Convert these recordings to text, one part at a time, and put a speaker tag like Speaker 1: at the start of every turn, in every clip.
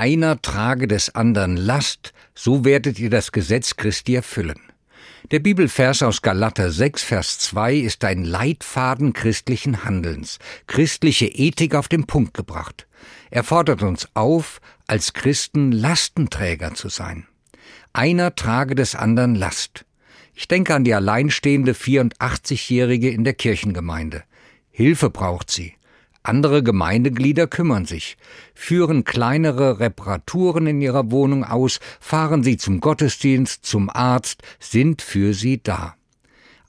Speaker 1: einer trage des anderen Last, so werdet ihr das Gesetz Christi erfüllen. Der Bibelvers aus Galater 6, Vers 2 ist ein Leitfaden christlichen Handelns, christliche Ethik auf den Punkt gebracht. Er fordert uns auf, als Christen Lastenträger zu sein. Einer trage des anderen Last. Ich denke an die alleinstehende 84-Jährige in der Kirchengemeinde. Hilfe braucht sie. Andere Gemeindeglieder kümmern sich, führen kleinere Reparaturen in ihrer Wohnung aus, fahren sie zum Gottesdienst, zum Arzt, sind für sie da.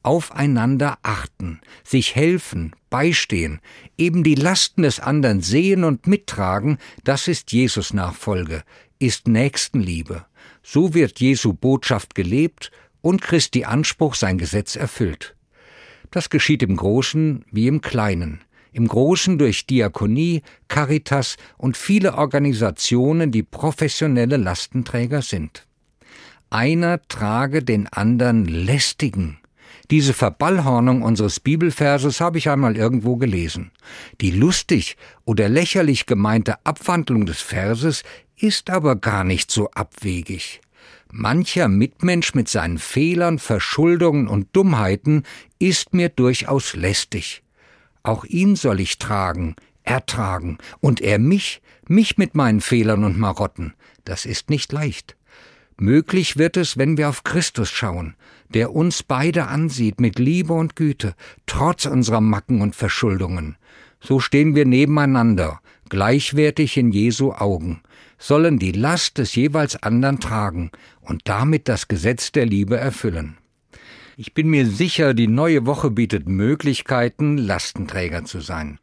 Speaker 1: Aufeinander achten, sich helfen, beistehen, eben die Lasten des anderen sehen und mittragen, das ist Jesus Nachfolge, ist Nächstenliebe. So wird Jesu Botschaft gelebt und Christi Anspruch sein Gesetz erfüllt. Das geschieht im Großen wie im Kleinen im Großen durch Diakonie, Caritas und viele Organisationen, die professionelle Lastenträger sind. Einer trage den anderen lästigen. Diese Verballhornung unseres Bibelverses habe ich einmal irgendwo gelesen. Die lustig oder lächerlich gemeinte Abwandlung des Verses ist aber gar nicht so abwegig. Mancher Mitmensch mit seinen Fehlern, Verschuldungen und Dummheiten ist mir durchaus lästig. Auch ihn soll ich tragen, ertragen, und er mich, mich mit meinen Fehlern und Marotten. Das ist nicht leicht. Möglich wird es, wenn wir auf Christus schauen, der uns beide ansieht mit Liebe und Güte, trotz unserer Macken und Verschuldungen. So stehen wir nebeneinander, gleichwertig in Jesu Augen, sollen die Last des jeweils anderen tragen und damit das Gesetz der Liebe erfüllen. Ich bin mir sicher, die neue Woche bietet Möglichkeiten, Lastenträger zu sein.